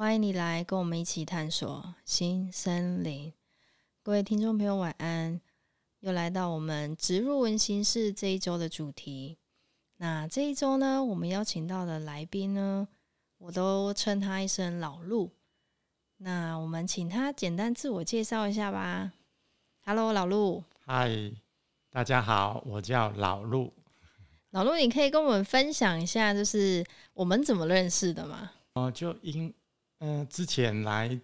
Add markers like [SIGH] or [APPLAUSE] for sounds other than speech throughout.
欢迎你来跟我们一起探索新森林。各位听众朋友，晚安！又来到我们植入文形式这一周的主题。那这一周呢，我们邀请到的来宾呢，我都称他一声老陆。那我们请他简单自我介绍一下吧。Hello，老陆。嗨，大家好，我叫老陆。老陆，你可以跟我们分享一下，就是我们怎么认识的吗？哦、呃，就因嗯、之前来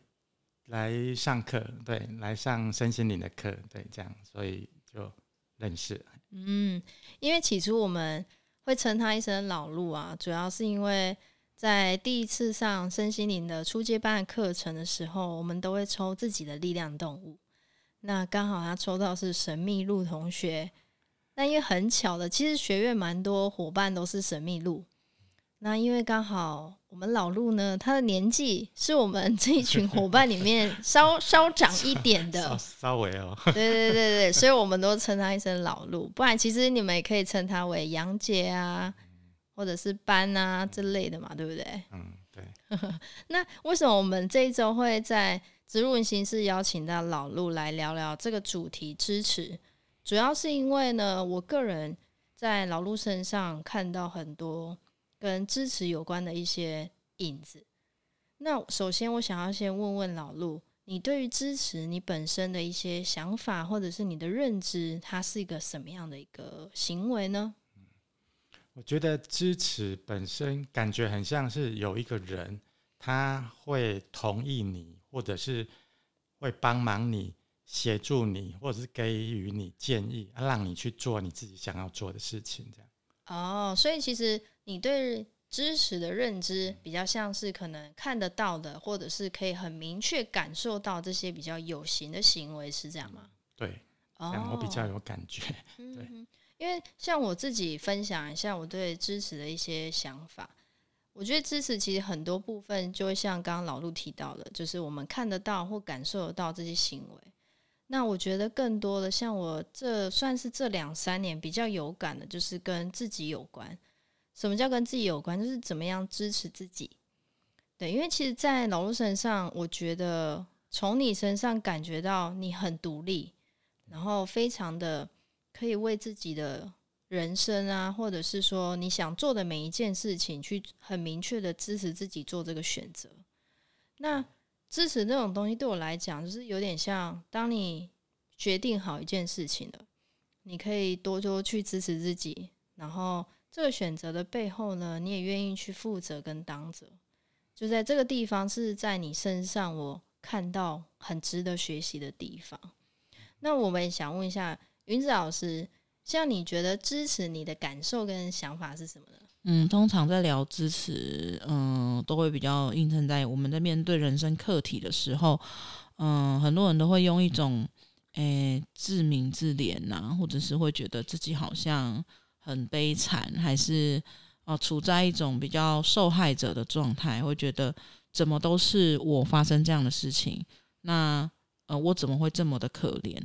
来上课，对，来上身心灵的课，对，这样，所以就认识。嗯，因为起初我们会称他一声老陆啊，主要是因为在第一次上身心灵的初阶班课程的时候，我们都会抽自己的力量动物，那刚好他抽到是神秘鹿同学。那因为很巧的，其实学院蛮多伙伴都是神秘鹿。那因为刚好我们老陆呢，他的年纪是我们这一群伙伴里面稍稍长一点的，[LAUGHS] 稍，稍微哦。对对对对，所以我们都称他一声老陆。不然其实你们也可以称他为杨姐啊，或者是班啊之类的嘛，对不对？嗯，对。[LAUGHS] 那为什么我们这一周会在植入源形式邀请到老陆来聊聊这个主题支持？主要是因为呢，我个人在老陆身上看到很多跟支持有关的一些影子。那首先，我想要先问问老陆，你对于支持你本身的一些想法，或者是你的认知，它是一个什么样的一个行为呢？我觉得支持本身感觉很像是有一个人，他会同意你，或者是会帮忙你。协助你，或者是给予你建议，让你去做你自己想要做的事情，这样。哦，所以其实你对知识的认知比较像是可能看得到的，或者是可以很明确感受到这些比较有形的行为，是这样吗？对，我比较有感觉。哦、对、嗯，因为像我自己分享一下我对知识的一些想法，我觉得支持其实很多部分就会像刚刚老陆提到的，就是我们看得到或感受得到这些行为。那我觉得更多的，像我这算是这两三年比较有感的，就是跟自己有关。什么叫跟自己有关？就是怎么样支持自己。对，因为其实，在老陆身上，我觉得从你身上感觉到你很独立，然后非常的可以为自己的人生啊，或者是说你想做的每一件事情，去很明确的支持自己做这个选择。那支持这种东西对我来讲，就是有点像，当你决定好一件事情了，你可以多多去支持自己，然后这个选择的背后呢，你也愿意去负责跟当责。就在这个地方，是在你身上，我看到很值得学习的地方。那我们也想问一下云子老师，像你觉得支持你的感受跟想法是什么呢？嗯，通常在聊支持，嗯，都会比较映衬在我们在面对人生课题的时候，嗯，很多人都会用一种，诶、自鸣自怜呐，或者是会觉得自己好像很悲惨，还是哦、处在一种比较受害者的状态，会觉得怎么都是我发生这样的事情，那呃，我怎么会这么的可怜？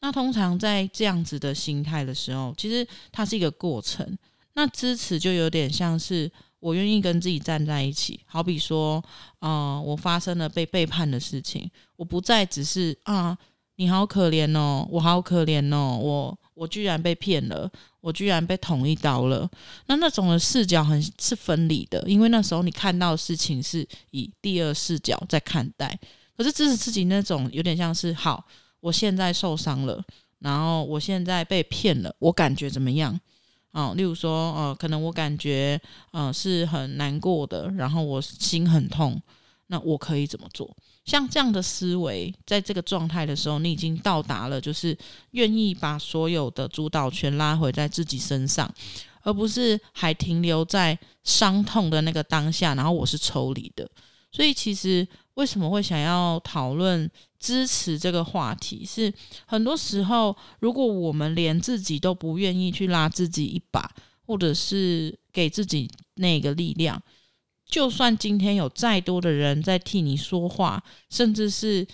那通常在这样子的心态的时候，其实它是一个过程。那支持就有点像是我愿意跟自己站在一起，好比说，啊、我发生了被背叛的事情，我不再只是啊，你好可怜哦，我好可怜哦，我我居然被骗了，我居然被捅一刀了。那那种的视角很是分离的，因为那时候你看到的事情是以第二视角在看待。可是支持自己那种有点像是，好，我现在受伤了，然后我现在被骗了，我感觉怎么样？哦，例如说，呃，可能我感觉，呃，是很难过的，然后我心很痛，那我可以怎么做？像这样的思维，在这个状态的时候，你已经到达了，就是愿意把所有的主导权拉回在自己身上，而不是还停留在伤痛的那个当下，然后我是抽离的。所以其实为什么会想要讨论支持这个话题，是很多时候如果我们连自己都不愿意去拉自己一把，或者是给自己那个力量，就算今天有再多的人在替你说话，甚至是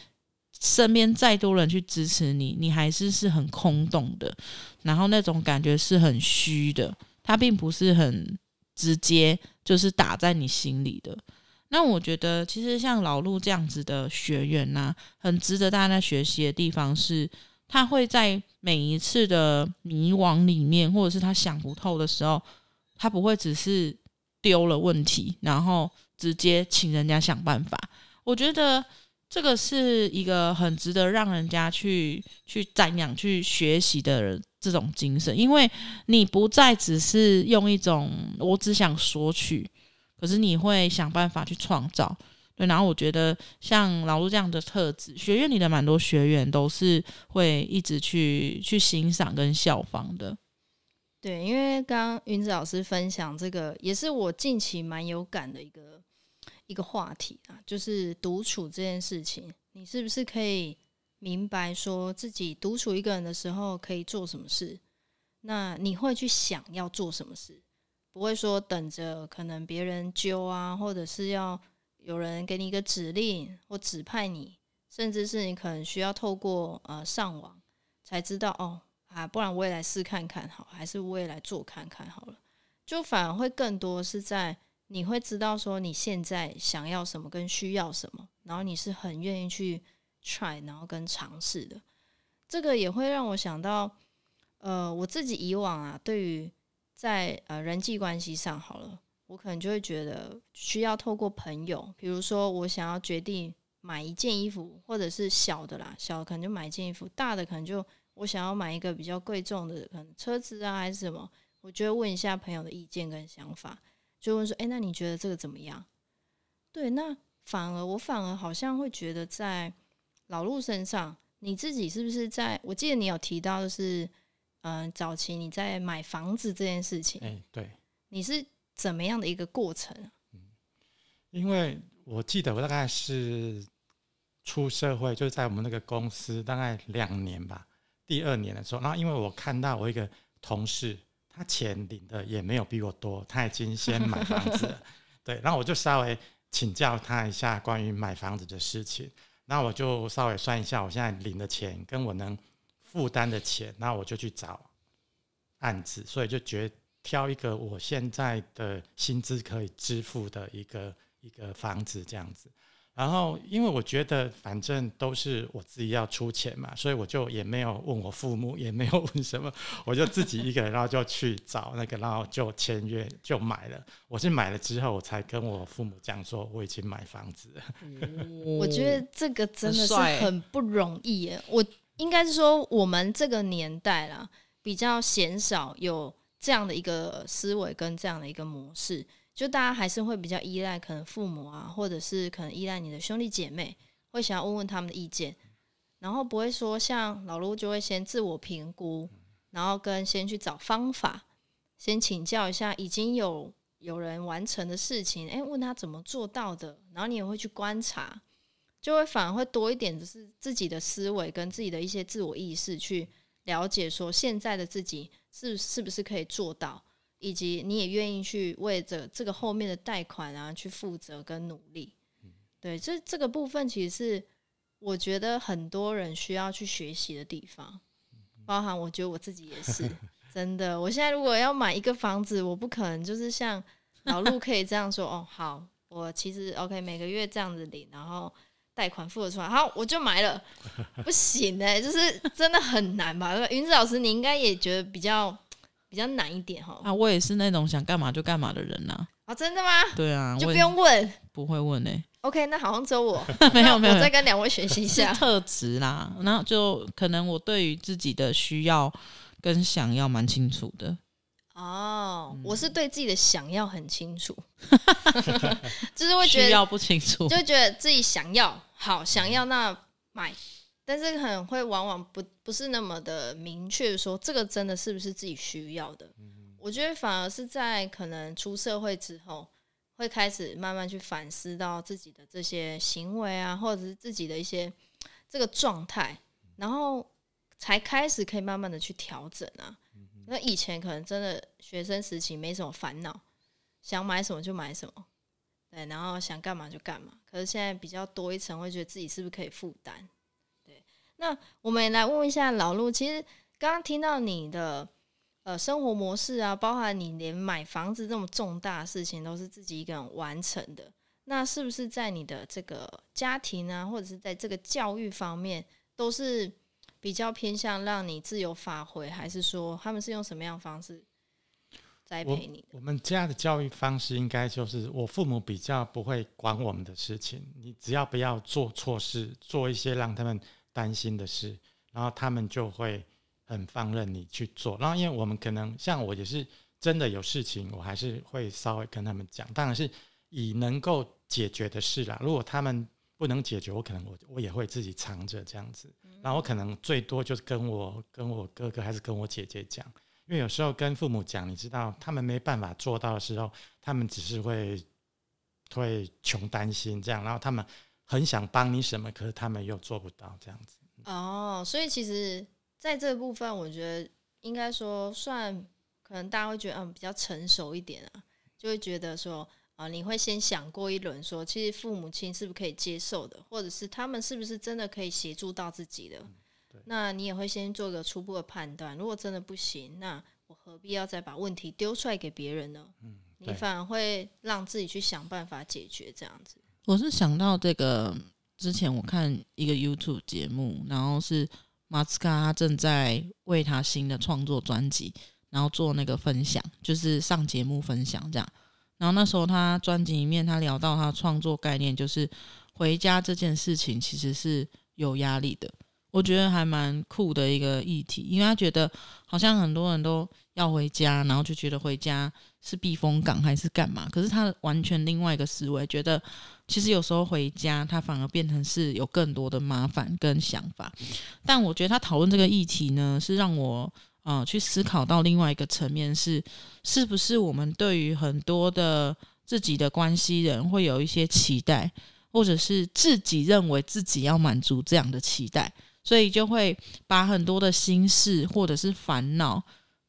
身边再多人去支持你，你还是是很空洞的，然后那种感觉是很虚的，它并不是很直接，就是打在你心里的。那我觉得，其实像老陆这样子的学员呐、啊，很值得大家学习的地方是，他会在每一次的迷惘里面，或者是他想不透的时候，他不会只是丢了问题，然后直接请人家想办法。我觉得这个是一个很值得让人家去去赞扬、去学习的人这种精神，因为你不再只是用一种我只想索取。可是你会想办法去创造，对。然后我觉得像老陆这样的特质，学院里的蛮多学员都是会一直去去欣赏跟效仿的。对，因为刚刚云子老师分享这个，也是我近期蛮有感的一个一个话题啊，就是独处这件事情，你是不是可以明白说自己独处一个人的时候可以做什么事？那你会去想要做什么事？不会说等着可能别人揪啊，或者是要有人给你一个指令或指派你，甚至是你可能需要透过呃上网才知道哦啊，不然我也来试看看好，还是我也来做看看好了，就反而会更多是在你会知道说你现在想要什么跟需要什么，然后你是很愿意去 try，然后跟尝试的，这个也会让我想到呃我自己以往啊对于。在呃人际关系上好了，我可能就会觉得需要透过朋友，比如说我想要决定买一件衣服，或者是小的啦，小的可能就买一件衣服，大的可能就我想要买一个比较贵重的，可能车子啊还是什么，我就会问一下朋友的意见跟想法，就问说，哎，那你觉得这个怎么样？对，那反而我反而好像会觉得在老陆身上，你自己是不是在？我记得你有提到的是。嗯，早期你在买房子这件事情，哎，对，你是怎么样的一个过程？嗯，因为我记得我大概是出社会，就是在我们那个公司大概两年吧，第二年的时候，然后因为我看到我一个同事，他钱领的也没有比我多，他已经先买房子了，[LAUGHS] 对，然后我就稍微请教他一下关于买房子的事情，那我就稍微算一下，我现在领的钱跟我能。负担的钱，那我就去找案子，所以就觉挑一个我现在的薪资可以支付的一个一个房子这样子。然后因为我觉得反正都是我自己要出钱嘛，所以我就也没有问我父母，也没有问什么，我就自己一个人，然后就去找那个，然后就签约就买了。我是买了之后，我才跟我父母讲说我已经买房子了。我觉得这个真的是很不容易耶，我。应该是说，我们这个年代啦，比较鲜少有这样的一个思维跟这样的一个模式，就大家还是会比较依赖可能父母啊，或者是可能依赖你的兄弟姐妹，会想要问问他们的意见，然后不会说像老陆就会先自我评估，然后跟先去找方法，先请教一下已经有有人完成的事情，诶，问他怎么做到的，然后你也会去观察。就会反而会多一点，就是自己的思维跟自己的一些自我意识去了解，说现在的自己是是不是可以做到，以及你也愿意去为着这个后面的贷款啊去负责跟努力。对，这这个部分其实是我觉得很多人需要去学习的地方，包含我觉得我自己也是真的。我现在如果要买一个房子，我不可能就是像老陆可以这样说哦，好，我其实 OK 每个月这样子领，然后。贷款付得出来，好，我就买了。不行哎、欸，就是真的很难吧？云子老师，你应该也觉得比较比较难一点哈。啊，我也是那种想干嘛就干嘛的人呐、啊。啊，真的吗？对啊，就不用问，不会问呢、欸。OK，那好像只有我没有 [LAUGHS] 没有，我再跟两位学习一下 [LAUGHS] 特质啦。然后就可能我对于自己的需要跟想要蛮清楚的。哦、oh, 嗯，我是对自己的想要很清楚，[LAUGHS] 就是会觉得需要不清楚，就觉得自己想要好想要那买，但是可能会往往不不是那么的明确说这个真的是不是自己需要的。嗯、我觉得反而是在可能出社会之后，会开始慢慢去反思到自己的这些行为啊，或者是自己的一些这个状态，然后才开始可以慢慢的去调整啊。那以前可能真的学生时期没什么烦恼，想买什么就买什么，对，然后想干嘛就干嘛。可是现在比较多一层，会觉得自己是不是可以负担？对，那我们也来问问一下老陆，其实刚刚听到你的。呃，生活模式啊，包含你连买房子这么重大的事情都是自己一个人完成的，那是不是在你的这个家庭啊，或者是在这个教育方面，都是比较偏向让你自由发挥，还是说他们是用什么样的方式栽培你我们家的教育方式应该就是，我父母比较不会管我们的事情，你只要不要做错事，做一些让他们担心的事，然后他们就会。很放任你去做，然后因为我们可能像我也是真的有事情，我还是会稍微跟他们讲，当然是以能够解决的事啦。如果他们不能解决，我可能我我也会自己藏着这样子。然后我可能最多就是跟我跟我哥哥还是跟我姐姐讲，因为有时候跟父母讲，你知道他们没办法做到的时候，他们只是会会穷担心这样，然后他们很想帮你什么，可是他们又做不到这样子。哦，所以其实。在这个部分，我觉得应该说算可能大家会觉得嗯比较成熟一点啊，就会觉得说啊，你会先想过一轮，说其实父母亲是不是可以接受的，或者是他们是不是真的可以协助到自己的，那你也会先做个初步的判断。如果真的不行，那我何必要再把问题丢出来给别人呢？嗯你反而会让自己去想办法解决这样子。我是想到这个之前我看一个 YouTube 节目，然后是。马斯卡他正在为他新的创作专辑，然后做那个分享，就是上节目分享这样。然后那时候他专辑里面，他聊到他创作概念，就是回家这件事情其实是有压力的。我觉得还蛮酷的一个议题，因为他觉得好像很多人都要回家，然后就觉得回家是避风港还是干嘛？可是他完全另外一个思维，觉得。其实有时候回家，他反而变成是有更多的麻烦跟想法。但我觉得他讨论这个议题呢，是让我呃去思考到另外一个层面是，是不是我们对于很多的自己的关系人会有一些期待，或者是自己认为自己要满足这样的期待，所以就会把很多的心事或者是烦恼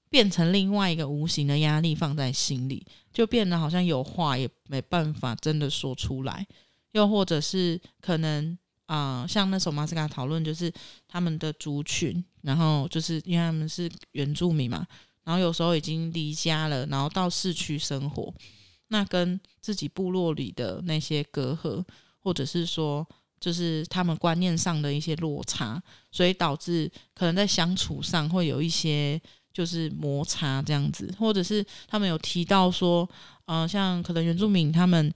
变成另外一个无形的压力放在心里。就变得好像有话也没办法真的说出来，又或者是可能啊、像那时候马斯卡讨论，就是他们的族群，然后就是因为他们是原住民嘛，然后有时候已经离家了，然后到市区生活，那跟自己部落里的那些隔阂，或者是说就是他们观念上的一些落差，所以导致可能在相处上会有一些。就是摩擦这样子，或者是他们有提到说，嗯、像可能原住民他们，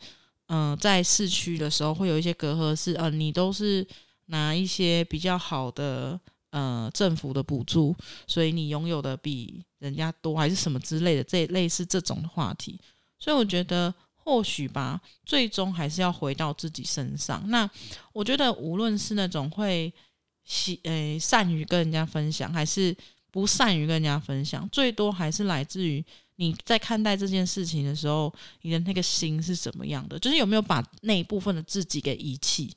嗯、在市区的时候会有一些隔阂，是呃，你都是拿一些比较好的呃政府的补助，所以你拥有的比人家多，还是什么之类的，这类似这种话题。所以我觉得或许吧，最终还是要回到自己身上。那我觉得无论是那种会喜诶、呃、善于跟人家分享，还是不善于跟人家分享，最多还是来自于你在看待这件事情的时候，你的那个心是怎么样的，就是有没有把那一部分的自己给遗弃。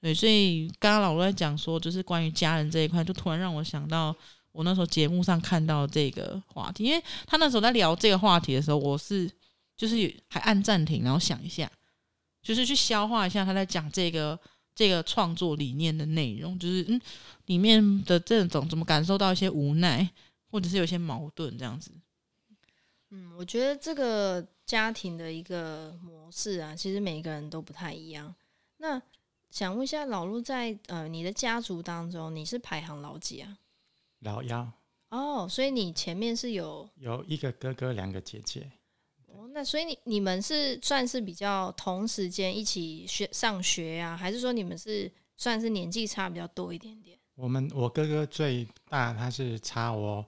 对，所以刚刚老罗在讲说，就是关于家人这一块，就突然让我想到我那时候节目上看到这个话题，因为他那时候在聊这个话题的时候，我是就是还按暂停，然后想一下，就是去消化一下他在讲这个。这个创作理念的内容，就是嗯，里面的这种怎么感受到一些无奈，或者是有些矛盾这样子。嗯，我觉得这个家庭的一个模式啊，其实每一个人都不太一样。那想问一下老陆在，在呃你的家族当中，你是排行老几啊？老幺。哦，所以你前面是有有一个哥哥，两个姐姐。那所以你你们是算是比较同时间一起学上学呀、啊，还是说你们是算是年纪差比较多一点点？我们我哥哥最大，他是差我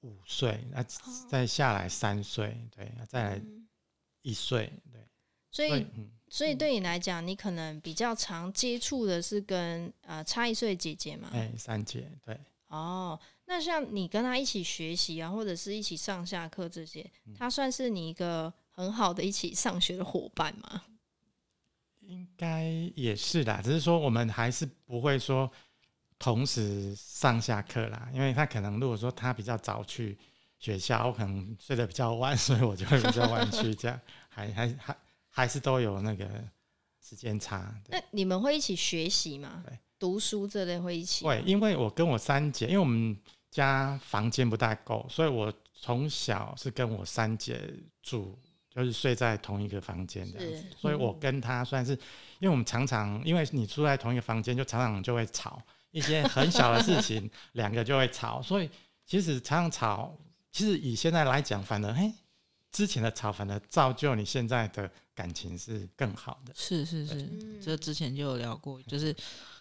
五岁，那再下来三岁，对，再来一岁，对。所以，所以，嗯、所以对你来讲，你可能比较常接触的是跟呃差一岁姐姐嘛？哎，三姐，对。哦。那像你跟他一起学习啊，或者是一起上下课这些，他算是你一个很好的一起上学的伙伴吗？应该也是啦，只是说我们还是不会说同时上下课啦，因为他可能如果说他比较早去学校，我可能睡得比较晚，所以我就会比较晚去，这样还还还还是都有那个时间差。那你们会一起学习吗？对，读书这类会一起？会，因为我跟我三姐，因为我们家房间不大够，所以我从小是跟我三姐住。就是睡在同一个房间这样子，所以我跟他算是，因为我们常常，因为你住在同一个房间，就常常就会吵一些很小的事情，两个就会吵，所以其实常常吵，其实以现在来讲，反而嘿，之前的吵反而造就你现在的感情是更好的。是是是，这之前就有聊过，就是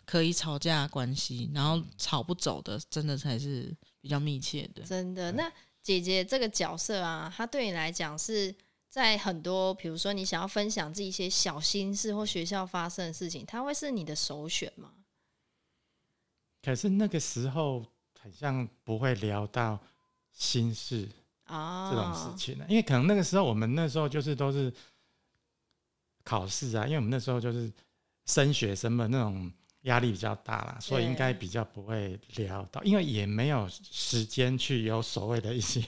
可以吵架关系，然后吵不走的，真的才是比较密切的。真的，那姐姐这个角色啊，她对你来讲是。在很多，比如说你想要分享自己一些小心事或学校发生的事情，它会是你的首选吗？可是那个时候好像不会聊到心事啊这种事情呢，因为可能那个时候我们那时候就是都是考试啊，因为我们那时候就是升学生嘛，那种压力比较大啦，所以应该比较不会聊到，因为也没有时间去有所谓的一些。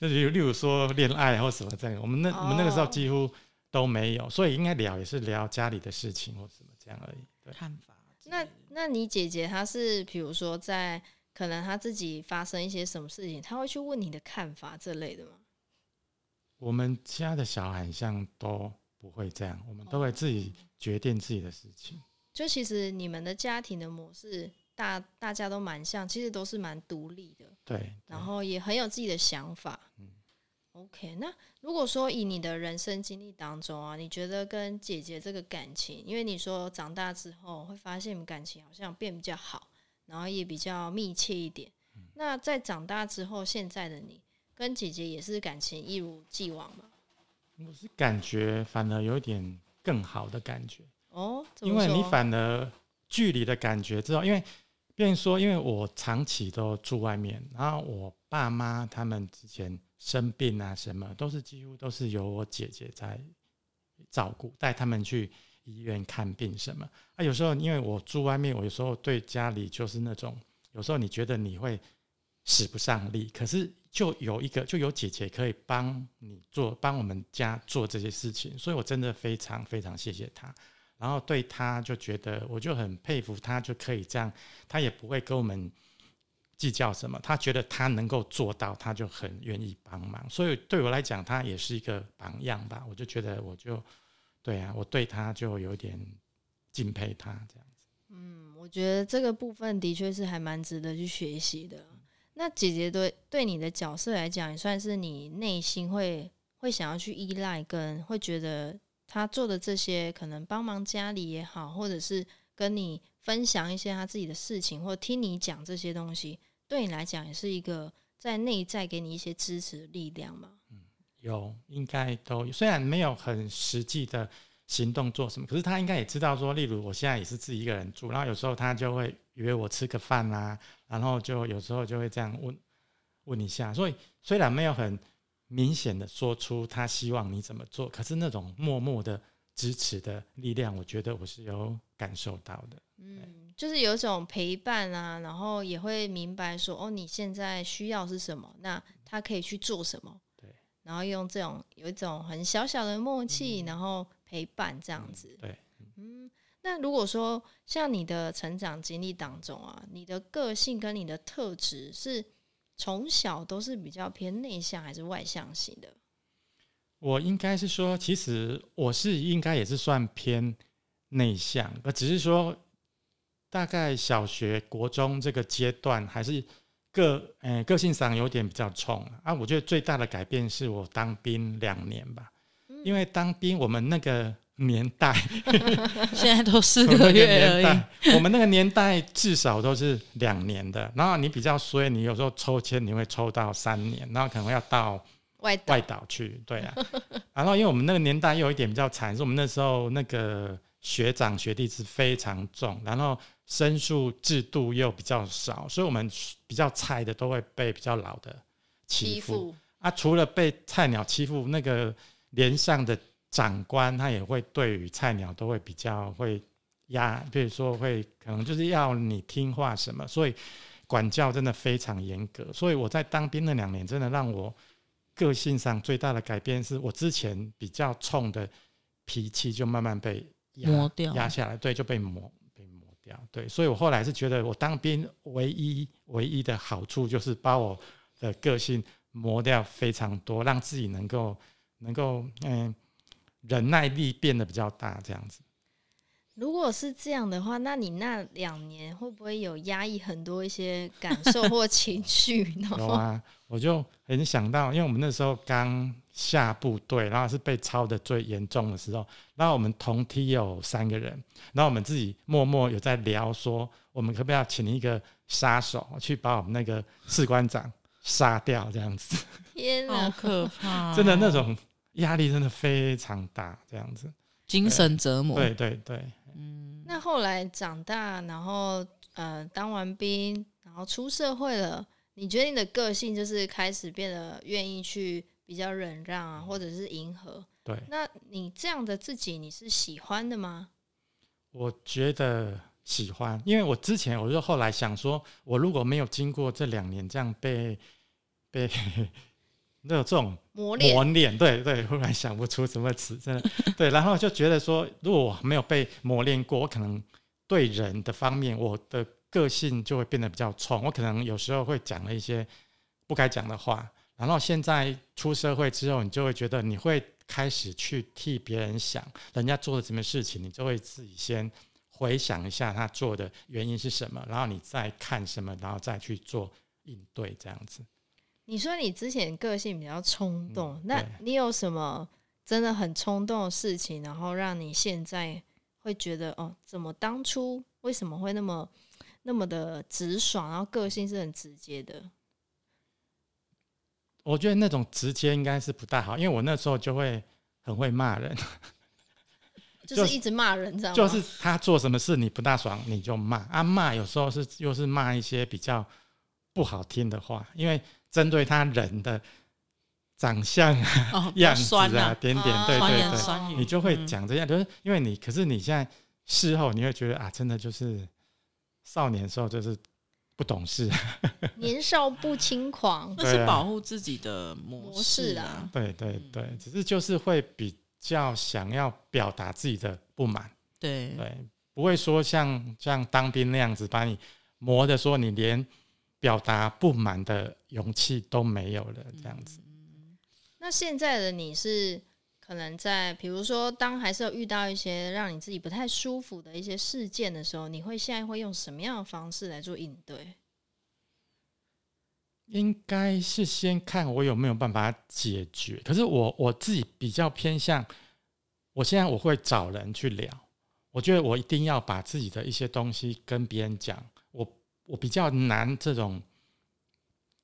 就例如，例如说恋爱或什么这样，我们那、oh. 我们那个时候几乎都没有，所以应该聊也是聊家里的事情或什么这样而已。对，看法。那那你姐姐她是，比如说在可能她自己发生一些什么事情，她会去问你的看法这类的吗？我们家的小孩像都不会这样，我们都会自己决定自己的事情。就其实你们的家庭的模式。大大家都蛮像，其实都是蛮独立的，对，对，然后也很有自己的想法。嗯，OK，那如果说以你的人生经历当中啊，你觉得跟姐姐这个感情，因为你说长大之后会发现感情好像变比较好，然后也比较密切一点。嗯，那在长大之后，现在的你跟姐姐也是感情一如既往吗？我是感觉反而有点更好的感觉哦，因为你反而距离的感觉之后，因为。变说，因为我长期都住外面，然后我爸妈他们之前生病啊，什么都是几乎都是由我姐姐在照顾，带他们去医院看病什么。啊，有时候因为我住外面，我有时候对家里就是那种，有时候你觉得你会使不上力，可是就有一个就有姐姐可以帮你做，帮我们家做这些事情，所以我真的非常非常谢谢她。然后对她就觉得，我就很佩服她，就可以这样，她也不会跟我们计较什么。他觉得他能够做到，他就很愿意帮忙。所以对我来讲，他也是一个榜样吧。我就觉得，我就对啊，我对他就有点敬佩他这样子。嗯，我觉得这个部分的确是还蛮值得去学习的。那姐姐对对你的角色来讲，也算是你内心会会想要去依赖，跟会觉得。他做的这些，可能帮忙家里也好，或者是跟你分享一些他自己的事情，或听你讲这些东西，对你来讲也是一个在内在给你一些支持的力量嘛？嗯，有，应该都有，虽然没有很实际的行动做什么，可是他应该也知道说，例如我现在也是自己一个人住，然后有时候他就会约我吃个饭啊，然后就有时候就会这样问问一下，所以虽然没有很。明显的说出他希望你怎么做，可是那种默默的支持的力量，我觉得我是有感受到的。嗯，就是有一种陪伴啊，然后也会明白说，哦，你现在需要是什么，那他可以去做什么。对，然后用这种有一种很小小的默契，嗯、然后陪伴这样子。嗯、对，嗯，那如果说像你的成长经历当中啊，你的个性跟你的特质是。从小都是比较偏内向还是外向型的？我应该是说，其实我是应该也是算偏内向，而只是说大概小学、国中这个阶段还是个呃、欸、个性上有点比较冲啊。我觉得最大的改变是我当兵两年吧，嗯、因为当兵我们那个。年代 [LAUGHS] 现在都四个月而已。我们那个年代至少都是两年的，然后你比较衰，你有时候抽签你会抽到三年，然后可能要到外外岛去，对啊。然后因为我们那个年代又有一点比较惨，是我们那时候那个学长学弟是非常重，然后申诉制度又比较少，所以我们比较菜的都会被比较老的欺负。啊，除了被菜鸟欺负那个。连上的长官他也会对于菜鸟都会比较会压，比如说会可能就是要你听话什么，所以管教真的非常严格。所以我在当兵那两年，真的让我个性上最大的改变是我之前比较冲的脾气就慢慢被磨掉，压下来，对，就被磨被磨掉。对，所以我后来是觉得，我当兵唯一唯一的好处就是把我的个性磨掉非常多，让自己能够能够嗯忍耐力变得比较大，这样子。如果是这样的话，那你那两年会不会有压抑很多一些感受 [LAUGHS] 或情绪呢？有啊，我就很想到，因为我们那时候刚下部队，然后是被抄的最严重的时候，然后我们同梯有三个人，然后我们自己默默有在聊说，我们可不可以要请一个杀手去把我们那个士官长杀掉，这样子。天哪，好可怕哦！[LAUGHS] 真的那种压力真的非常大，这样子。精神折磨。对对对。嗯，那后来长大，然后呃，当完兵，然后出社会了，你觉得你的个性就是开始变得愿意去比较忍让啊，或者是迎合？对，那你这样的自己，你是喜欢的吗？我觉得喜欢，因为我之前我就后来想说，我如果没有经过这两年这样被被。那有这种磨练，磨练，对对，忽然想不出什么词，真的 [LAUGHS] 对，然后就觉得说，如果我没有被磨练过，我可能对人的方面，我的个性就会变得比较冲，我可能有时候会讲了一些不该讲的话。然后现在出社会之后，你就会觉得你会开始去替别人想，人家做了什么事情，你就会自己先回想一下他做的原因是什么，然后你再看什么，然后再去做应对，这样子。你说你之前个性比较冲动，嗯，那你有什么真的很冲动的事情，然后让你现在会觉得哦，怎么当初为什么会那么那么的直爽，然后个性是很直接的？我觉得那种直接应该是不大好，因为我那时候就会很会骂人，[LAUGHS] 就是一直骂人，知道吗？就是他做什么事你不大爽，你就骂啊，骂有时候是又是骂一些比较不好听的话，因为。针对他人的长相、哦、[LAUGHS] 样子啊，啊。点点，对对对，你就会讲这样，就是因为你，可是你现在事后你会觉得啊，真的就是少年时候就是不懂事，[LAUGHS] 年少不轻狂，那是保护自己的模式啊。对对对，只是就是会比较想要表达自己的不满，对。对，不会说像像当兵那样子把你磨的说你连。表达不满的勇气都没有了，这样子。嗯，那现在的你是可能在，比如说，当还是有遇到一些让你自己不太舒服的一些事件的时候，你会现在会用什么样的方式来做应对？应该是先看我有没有办法解决。可是我我自己比较偏向，我现在我会找人去聊。我觉得我一定要把自己的一些东西跟别人讲。我比较难这种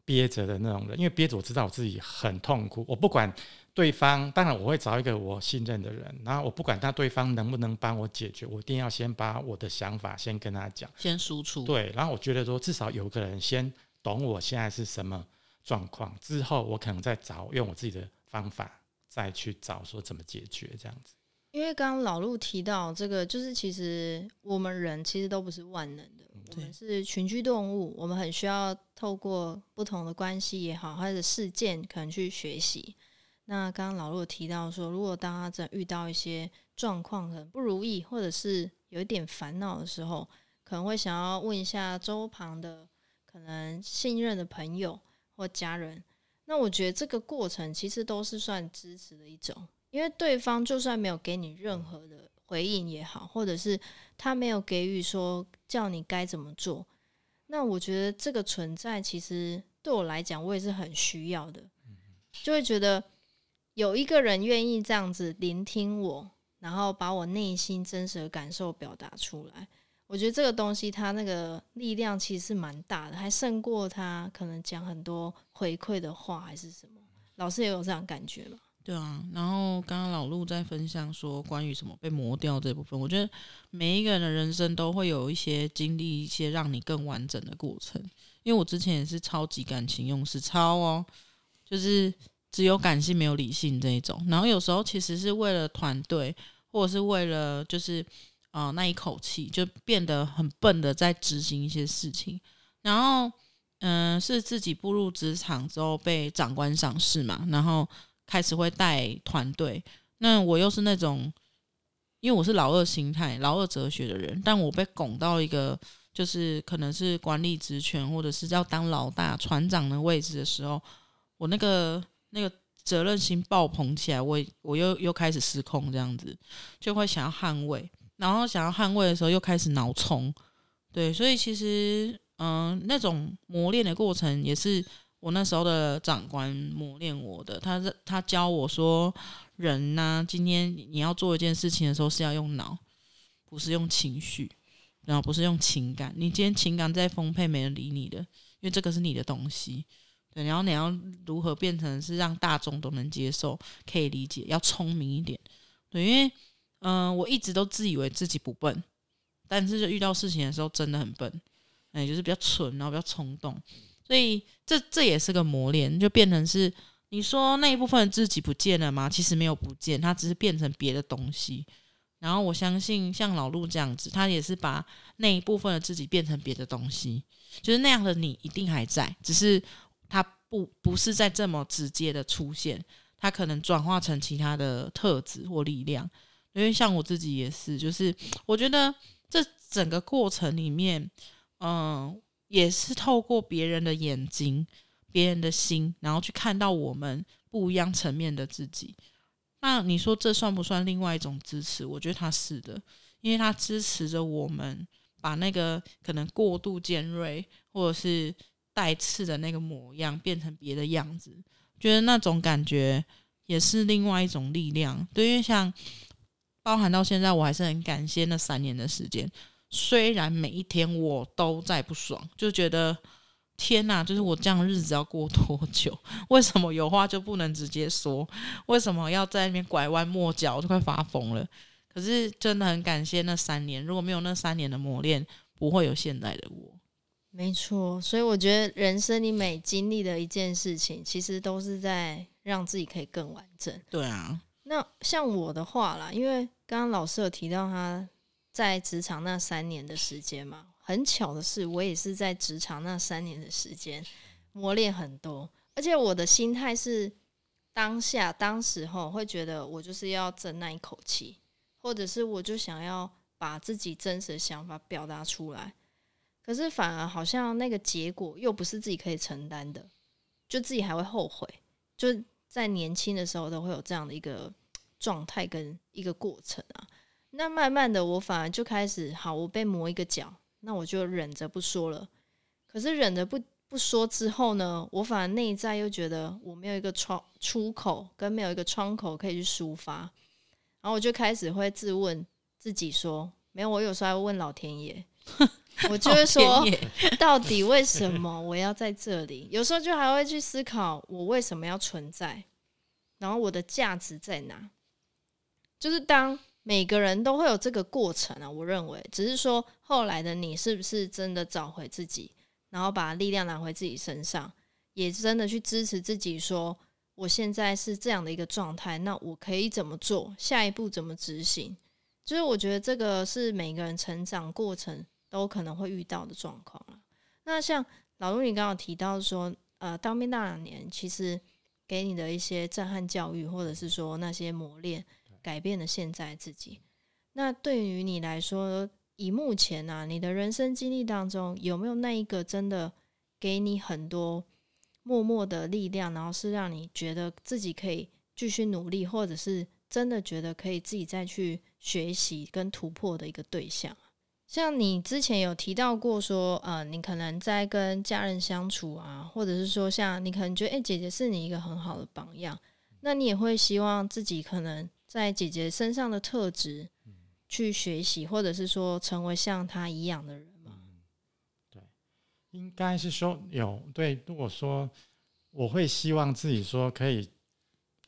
憋着的那种人，因为憋着我知道我自己很痛苦。我不管对方，当然我会找一个我信任的人，然后我不管他对方能不能帮我解决，我一定要先把我的想法先跟他讲，先输出。对，然后我觉得说至少有个人先懂我现在是什么状况，之后我可能再找用我自己的方法再去找说怎么解决这样子。因为刚刚老陆提到这个，就是其实我们人其实都不是万能的。我们是群居动物，我们很需要透过不同的关系也好，或者事件可能去学习。那刚刚老陆提到说，如果当他在遇到一些状况很不如意，或者是有一点烦恼的时候，可能会想要问一下周旁的可能信任的朋友或家人。那我觉得这个过程其实都是算支持的一种，因为对方就算没有给你任何的。回应也好，或者是他没有给予说叫你该怎么做，那我觉得这个存在其实对我来讲，我也是很需要的，就会觉得有一个人愿意这样子聆听我，然后把我内心真实的感受表达出来，我觉得这个东西它那个力量其实是蛮大的，还胜过他可能讲很多回馈的话还是什么。老师也有这样感觉吗？对啊，然后刚刚老陆在分享说关于什么被磨掉这部分，我觉得每一个人的人生都会有一些经历一些让你更完整的过程。因为我之前也是超级感情用事，超哦，就是只有感性没有理性这一种。然后有时候其实是为了团队，或者是为了就是啊、那一口气，就变得很笨的在执行一些事情。然后嗯、是自己步入职场之后被长官赏识嘛，然后开始会带团队。那我又是那种，因为我是老二心态、老二哲学的人，但我被拱到一个就是可能是管理职权，或者是要当老大、船长的位置的时候，我那个那个责任心爆棚起来，我我又又开始失控，这样子就会想要捍卫，然后想要捍卫的时候又开始脑冲，对，所以其实嗯、那种磨练的过程也是。我那时候的长官磨练我的，他是他教我说，人呢、今天你要做一件事情的时候是要用脑，不是用情绪，然后不是用情感。你今天情感再丰沛，没人理你的，因为这个是你的东西。对，然后你要如何变成是让大众都能接受、可以理解，要聪明一点。对，因为嗯、我一直都自以为自己不笨，但是就遇到事情的时候真的很笨，哎，就是比较蠢，然后比较冲动。所以这这也是个磨练，就变成是你说那一部分自己不见了吗？其实没有不见，它只是变成别的东西。然后我相信像老陆这样子，他也是把那一部分的自己变成别的东西，就是那样的你一定还在，只是他不不是在这么直接的出现，他可能转化成其他的特质或力量。因为像我自己也是，就是我觉得这整个过程里面，嗯。也是透过别人的眼睛、别人的心，然后去看到我们不一样层面的自己。那你说这算不算另外一种支持？我觉得他是的，因为他支持着我们把那个可能过度尖锐或者是带刺的那个模样变成别的样子。觉得那种感觉也是另外一种力量。对，因为像包含到现在，我还是很感谢那三年的时间。虽然每一天我都在不爽，就觉得天哪，就是我这样日子要过多久？[LAUGHS] 为什么有话就不能直接说？为什么要在那边拐弯抹角？我都快发疯了。可是真的很感谢那三年，如果没有那三年的磨练，不会有现在的我。没错，所以我觉得人生你每经历的一件事情，其实都是在让自己可以更完整。对啊，那像我的话啦，因为刚刚老师有提到他。在职场那三年的时间嘛，很巧的是，我也是在职场那三年的时间磨练很多，而且我的心态是当下当时候会觉得我就是要争那一口气，或者是我就想要把自己真实的想法表达出来，可是反而好像那个结果又不是自己可以承担的，就自己还会后悔，就在年轻的时候都会有这样的一个状态跟一个过程啊。那慢慢的，我反而就开始好，我被磨一个角，那我就忍着不说了。可是忍着不不说之后呢，我反而内在又觉得我没有一个窗出口，跟没有一个窗口可以去抒发。然后我就开始会自问自己说：没有，我有时候还会问老天爷，我就会说，到底为什么我要在这里？有时候就还会去思考我为什么要存在，然后我的价值在哪？就是当。每个人都会有这个过程啊，我认为，只是说后来的你是不是真的找回自己，然后把力量拿回自己身上，也真的去支持自己，说我现在是这样的一个状态，那我可以怎么做？下一步怎么执行？就是我觉得这个是每个人成长过程都可能会遇到的状况啊。那像老陆你刚刚提到说，呃，当兵那两年，其实给你的一些震撼教育，或者是说那些磨练。改变了现在自己。那对于你来说，以目前啊，你的人生经历当中，有没有那一个真的给你很多默默的力量，然后是让你觉得自己可以继续努力，或者是真的觉得可以自己再去学习跟突破的一个对象？像你之前有提到过说，呃，你可能在跟家人相处啊，或者是说，像你可能觉得，诶，姐姐是你一个很好的榜样，那你也会希望自己可能。在姐姐身上的特质去学习，或者是说成为像她一样的人吗？嗯，对，应该是说有对。如果说我会希望自己说可以，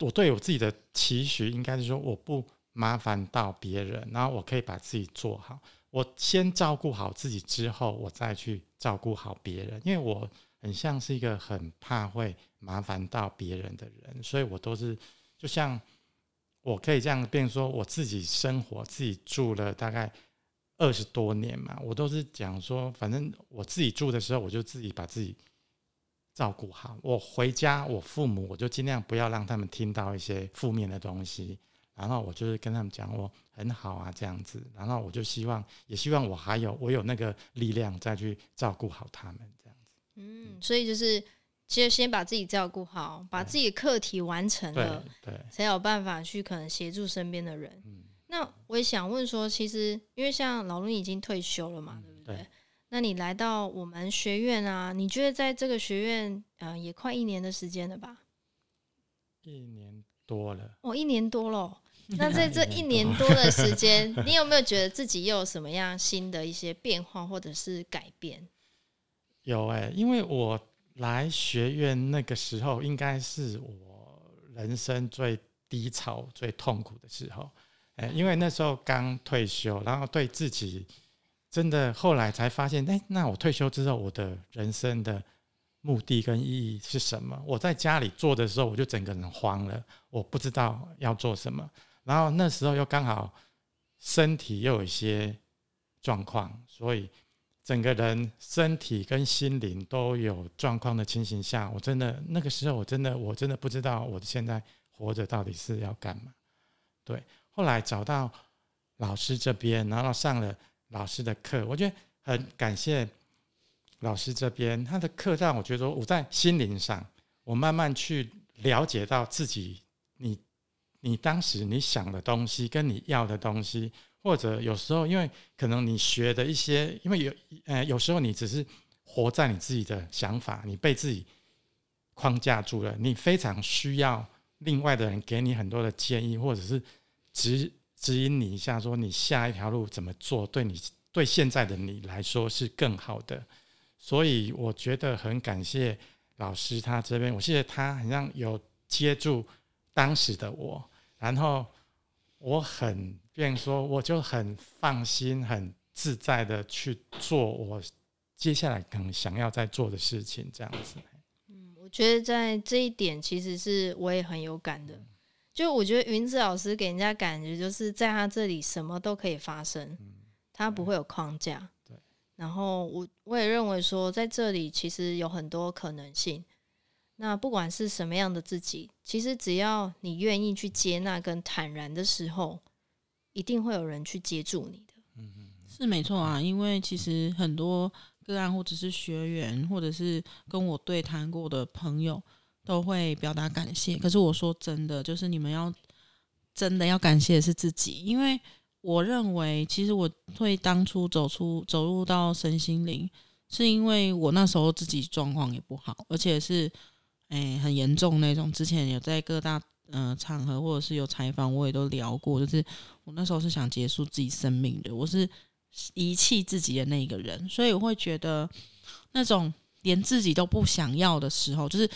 我对我自己的期许应该是说我不麻烦到别人，然后我可以把自己做好。我先照顾好自己之后，我再去照顾好别人。因为我很像是一个很怕会麻烦到别人的人，所以我都是就像我可以这样变说，我自己生活自己住了大概二十多年嘛，我都是讲说，反正我自己住的时候，我就自己把自己照顾好。我回家，我父母我就尽量不要让他们听到一些负面的东西，然后我就是跟他们讲我很好啊这样子，然后我就希望也希望我还有我有那个力量再去照顾好他们这样子。嗯，所以就是，其实先把自己照顾好，把自己的课题完成了，对，才有办法去可能协助身边的人。嗯，那我也想问说，其实因为像老卢已经退休了嘛，对不对？那你来到我们学院啊，你觉得在这个学院，呃，也快一年的时间了吧？一年多了，哦，一年多了。[LAUGHS] 那在这一年多的时间，[LAUGHS] 你有没有觉得自己又有什么样新的一些变化或者是改变？有哎、欸，因为我来学院那个时候，应该是我人生最低潮、最痛苦的时候。哎，因为那时候刚退休，然后对自己真的后来才发现，哎，那我退休之后，我的人生的目的跟意义是什么？我在家里做的时候，我就整个人慌了，我不知道要做什么。然后那时候又刚好身体又有一些状况，所以。整个人身体跟心灵都有状况的情形下，我真的那个时候，我真的我真的不知道我现在活着到底是要干嘛。对，后来找到老师这边，然后上了老师的课，我觉得很感谢老师这边他的课让我觉得我在心灵上，我慢慢去了解到自己，你你当时你想的东西跟你要的东西。或者有时候，因为可能你学的一些，因为有呃，有时候你只是活在你自己的想法，你被自己框架住了，你非常需要另外的人给你很多的建议，或者是指指引你一下，说你下一条路怎么做，对你对现在的你来说是更好的。所以我觉得很感谢老师他这边，我记得他好像有接住当时的我，然后我很。便说，我就很放心、很自在的去做我接下来可能想要在做的事情，这样子。嗯，我觉得在这一点，其实是我也很有感的。就我觉得云子老师给人家感觉，就是在他这里什么都可以发生，他不会有框架。对。然后我我也认为说，在这里其实有很多可能性。那不管是什么样的自己，其实只要你愿意去接纳跟坦然的时候。一定会有人去接住你的，嗯嗯，是没错啊。因为其实很多个案，或者是学员，或者是跟我对谈过的朋友，都会表达感谢。可是我说真的，就是你们要真的要感谢的是自己，因为我认为，其实我会当初走出走入到身心灵，是因为我那时候自己状况也不好，而且是诶很严重那种。之前有在各大。嗯、呃，场合或者是有采访，我也都聊过。就是我那时候是想结束自己生命的，我是遗弃自己的那个人，所以我会觉得那种连自己都不想要的时候，就是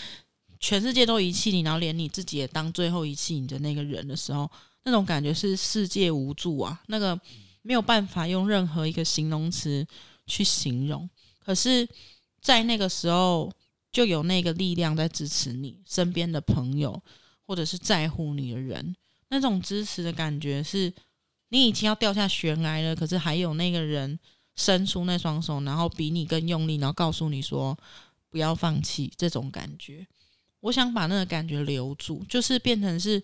全世界都遗弃你，然后连你自己也当最后遗弃你的那个人的时候，那种感觉是世界无助啊，那个没有办法用任何一个形容词去形容。可是，在那个时候，就有那个力量在支持你身边的朋友。或者是在乎你的人，那种支持的感觉是，你已经要掉下悬崖了，可是还有那个人伸出那双手，然后比你更用力，然后告诉你说不要放弃。这种感觉，我想把那个感觉留住，就是变成是，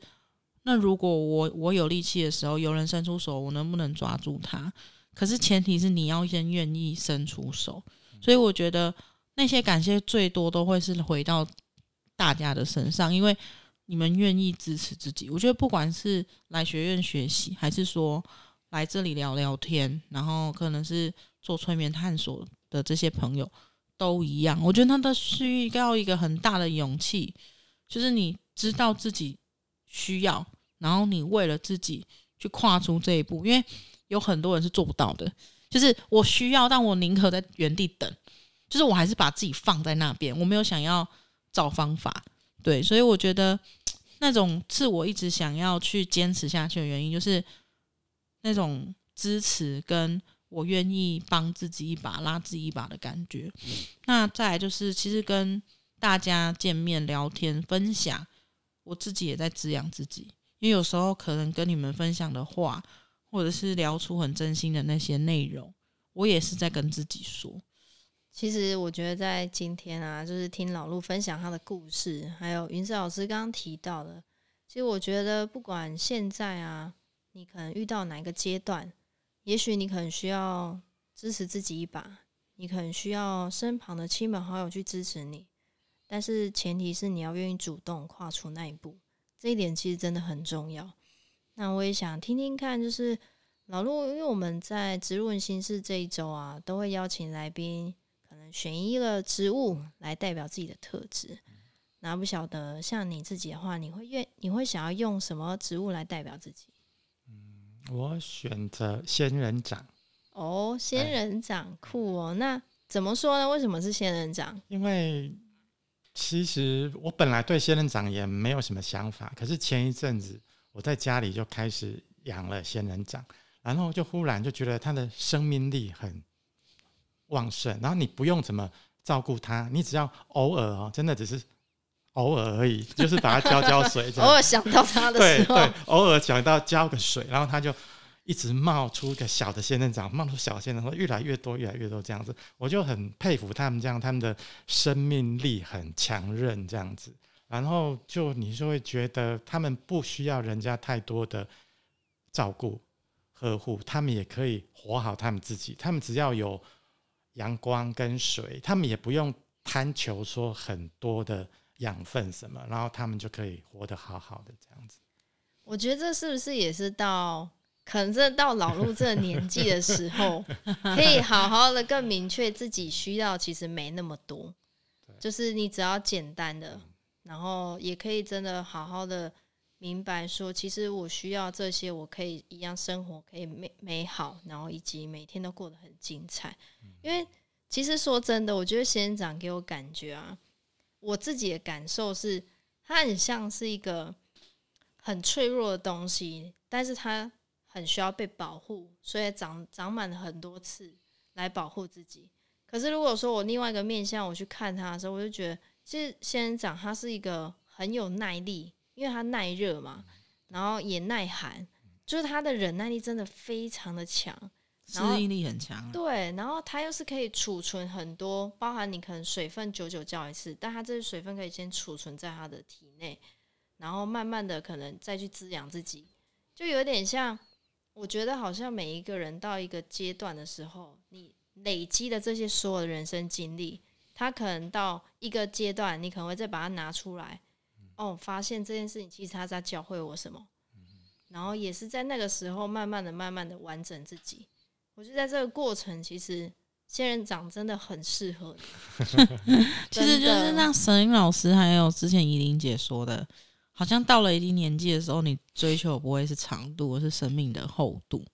那如果我我有力气的时候，有人伸出手，我能不能抓住他？可是前提是你要先愿意伸出手。所以我觉得那些感谢最多都会是回到大家的身上，因为。你们愿意支持自己，我觉得不管是来学院学习，还是说来这里聊聊天，然后可能是做催眠探索的这些朋友，都一样。我觉得他都需要一个很大的勇气，就是你知道自己需要，然后你为了自己去跨出这一步，因为有很多人是做不到的。就是我需要，但我宁可在原地等，就是我还是把自己放在那边，我没有想要找方法。对，所以我觉得那种是我一直想要去坚持下去的原因，就是那种支持跟我愿意帮自己一把、拉自己一把的感觉。那再来就是，其实跟大家见面聊天、分享，我自己也在滋养自己。因为有时候可能跟你们分享的话，或者是聊出很真心的那些内容，我也是在跟自己说。其实我觉得在今天啊，就是听老陆分享他的故事，还有云石老师刚刚提到的，其实我觉得不管现在啊，你可能遇到哪个阶段，也许你可能需要支持自己一把，你可能需要身旁的亲朋好友去支持你，但是前提是你要愿意主动跨出那一步。这一点其实真的很重要。那我也想听听看，就是老陆，因为我们在植入人心室这一周啊，都会邀请来宾，选一个植物来代表自己的特质。那不晓得像你自己的话，你会愿你会想要用什么植物来代表自己？嗯，我选择仙人掌。哦，仙人掌酷哦。那怎么说呢？为什么是仙人掌？因为。其实我本来对仙人掌也没有什么想法，可是前一阵子我在家里就开始养了仙人掌，然后就忽然就觉得它的生命力很旺盛，然后你不用怎么照顾它，你只要偶尔哦，真的只是偶尔而已，[LAUGHS] 就是把它浇浇水，[LAUGHS] 偶尔想到它的时候，对对，偶尔想到浇个水，然后它就。一直冒出一个小的仙人掌，冒出小仙人掌，越来越多，越来越多这样子，我就很佩服他们这样，他们的生命力很强韧这样子。然后就你就会觉得他们不需要人家太多的照顾呵护，他们也可以活好他们自己。他们只要有阳光跟水，他们也不用贪求说很多的养分什么，然后他们就可以活得好好的这样子。我觉得这是不是也是到？可能真的到老陆这个年纪的时候，[LAUGHS] 可以好好的更明确自己需要，其实没那么多，就是你只要简单的，然后也可以真的好好的明白说，其实我需要这些，我可以一样生活可以美美好，然后以及每天都过得很精彩。因为其实说真的，我觉得仙人掌给我感觉啊，我自己的感受是，它很像是一个很脆弱的东西，但是它。很需要被保护，所以长长满了很多刺来保护自己。可是如果说我另外一个面向我去看它的时候，我就觉得其实仙人掌它是一个很有耐力，因为它耐热嘛，然后也耐寒，就是它的忍耐力真的非常的强，适应力很强。对，然后它又是可以储存很多，包含你可能水分久久叫一次，但它这些水分可以先储存在它的体内，然后慢慢的可能再去滋养自己，就有点像。我觉得好像每一个人到一个阶段的时候，你累积的这些所有的人生经历，他可能到一个阶段，你可能会再把它拿出来，哦，发现这件事情其实他在教会我什么，然后也是在那个时候慢慢的、慢慢的完整自己。我觉得在这个过程，其实仙人掌真的很适合你。[LAUGHS] [LAUGHS] 其实就是像沈英老师还有之前怡玲姐说的。好像到了一定年纪的时候，你追求不会是长度，而是生命的厚度、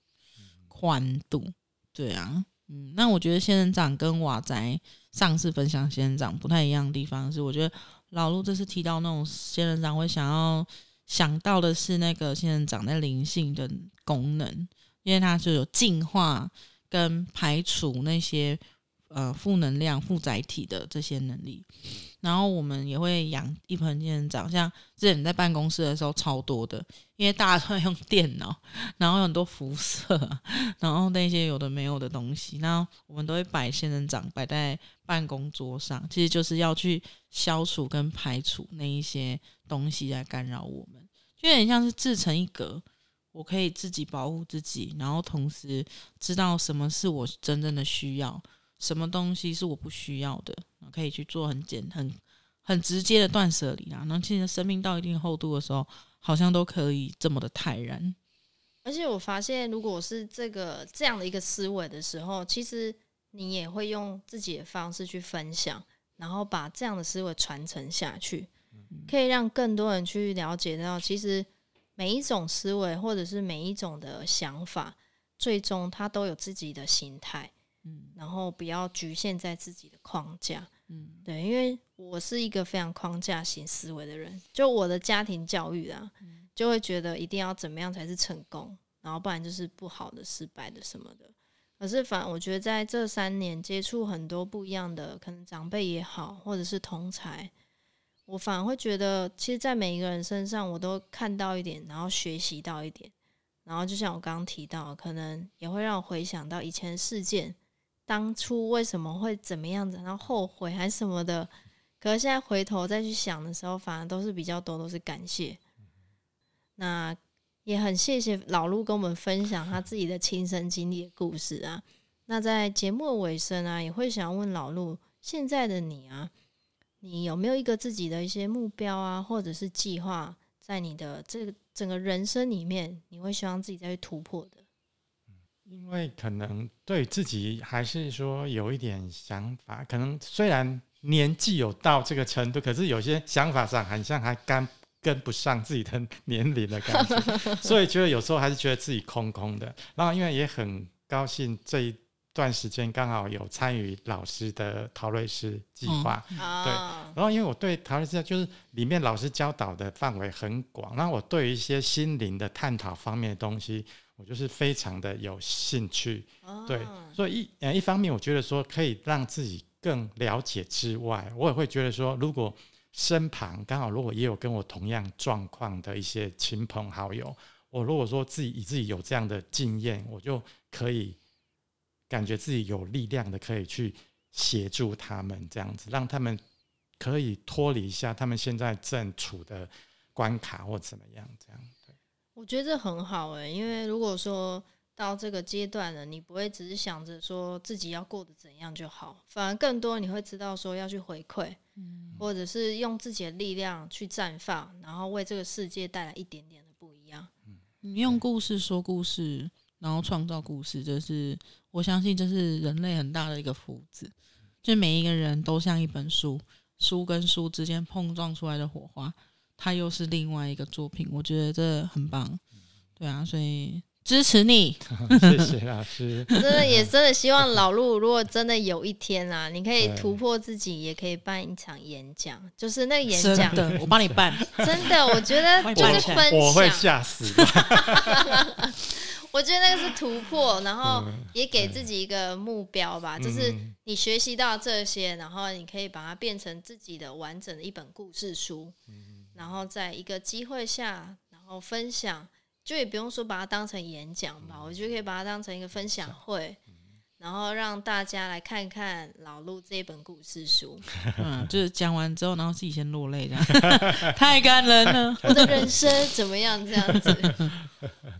宽度。对啊，嗯，那我觉得仙人掌跟瓦宅上次分享仙人掌不太一样的地方是，我觉得老陆这次提到那种仙人掌，会想要想到的是那个仙人掌在灵性的功能，因为它是有净化跟排除那些呃负能量、负载体的这些能力。然后我们也会养一盆仙人掌，像之前在办公室的时候超多的，因为大家都在用电脑，然后有很多辐射，然后那些有的没有的东西，那我们都会摆仙人掌摆在办公桌上，其实就是要去消除跟排除那一些东西来干扰我们，就有点像是自成一格，我可以自己保护自己，然后同时知道什么是我真正的需要。什么东西是我不需要的，可以去做很简、很很直接的断舍离啊。然后其实生命到一定厚度的时候，好像都可以这么的泰然。而且我发现，如果是这个这样的一个思维的时候，其实你也会用自己的方式去分享，然后把这样的思维传承下去，可以让更多人去了解到，其实每一种思维或者是每一种的想法，最终它都有自己的形态。嗯，然后不要局限在自己的框架，嗯，对，因为我是一个非常框架型思维的人，就我的家庭教育啊，嗯，就会觉得一定要怎么样才是成功，然后不然就是不好的、失败的什么的。可是反我觉得在这三年接触很多不一样的，可能长辈也好，或者是同才，我反而会觉得，其实，在每一个人身上，我都看到一点，然后学习到一点，然后就像我刚刚提到，可能也会让我回想到以前事件，当初为什么会怎么样子，然后后悔还是什么的。可是现在回头再去想的时候，反而都是比较多，都是感谢。那也很谢谢老陆跟我们分享他自己的亲身经历的故事啊。那在节目尾声啊，也会想问老陆，现在的你啊，你有没有一个自己的一些目标啊，或者是计划，在你的这个整个人生里面，你会希望自己再去突破的？因为可能对自己还是说有一点想法，可能虽然。年纪有到这个程度，可是有些想法上好像还跟跟不上自己的年龄的感觉，[LAUGHS] 所以觉得有时候还是觉得自己空空的。然后因为也很高兴这一段时间刚好有参与老师的陶瑞斯计划，嗯、对。然后因为我对陶瑞斯就是里面老师教导的范围很广，然后我对于一些心灵的探讨方面的东西，我就是非常的有兴趣，对。所以一呃一方面我觉得说可以让自己。更了解之外，我也会觉得说，如果身旁刚好如果也有跟我同样状况的一些亲朋好友，我如果说自己以自己有这样的经验，我就可以感觉自己有力量的，可以去协助他们，这样子让他们可以脱离一下他们现在正处的关卡或怎么样，这样对。我觉得这很好诶、欸，因为如果说。到这个阶段了，你不会只是想着说自己要过得怎样就好，反而更多你会知道说要去回馈，嗯，或者是用自己的力量去绽放，然后为这个世界带来一点点的不一样。你用故事说故事，然后创造故事，这是我相信这是人类很大的一个福祉。就每一个人都像一本书，书跟书之间碰撞出来的火花，它又是另外一个作品。我觉得这很棒，对啊，所以。支持你，[LAUGHS] 谢谢老师。真的也真的希望老陆，如果真的有一天啊，你可以突破自己，也可以办一场演讲，就是那个演讲的，我帮你办。真的，我觉得就是分享，我会吓死。[LAUGHS] 我觉得那个是突破，然后也给自己一个目标吧，就是你学习到这些，然后你可以把它变成自己的完整的一本故事书，然后在一个机会下，然后分享。就也不用说把它当成演讲吧，嗯、我觉得可以把它当成一个分享会，嗯、然后让大家来看看老陆这一本故事书。[LAUGHS] 嗯，就是讲完之后，然后自己先落泪，这样 [LAUGHS] 太感人了。我的人生怎么样？这样子。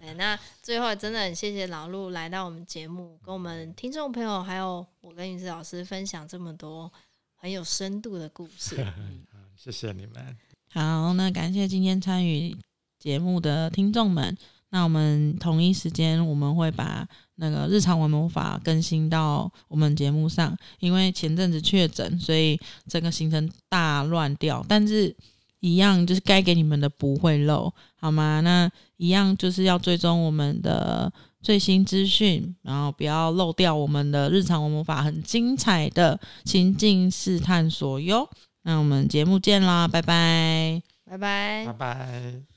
对，[LAUGHS] 那最后真的很谢谢老陆来到我们节目，跟我们听众朋友还有我跟云子老师分享这么多很有深度的故事。嗯、谢谢你们。好，那感谢今天参与。节目的听众们，那我们同一时间我们会把那个日常文魔法更新到我们节目上，因为前阵子确诊，所以整个行程大乱掉。但是一样就是该给你们的不会漏，好吗？那一样就是要追踪我们的最新资讯，然后不要漏掉我们的日常文魔法很精彩的情境式探索哟。那我们节目见啦，拜拜，拜拜，拜拜。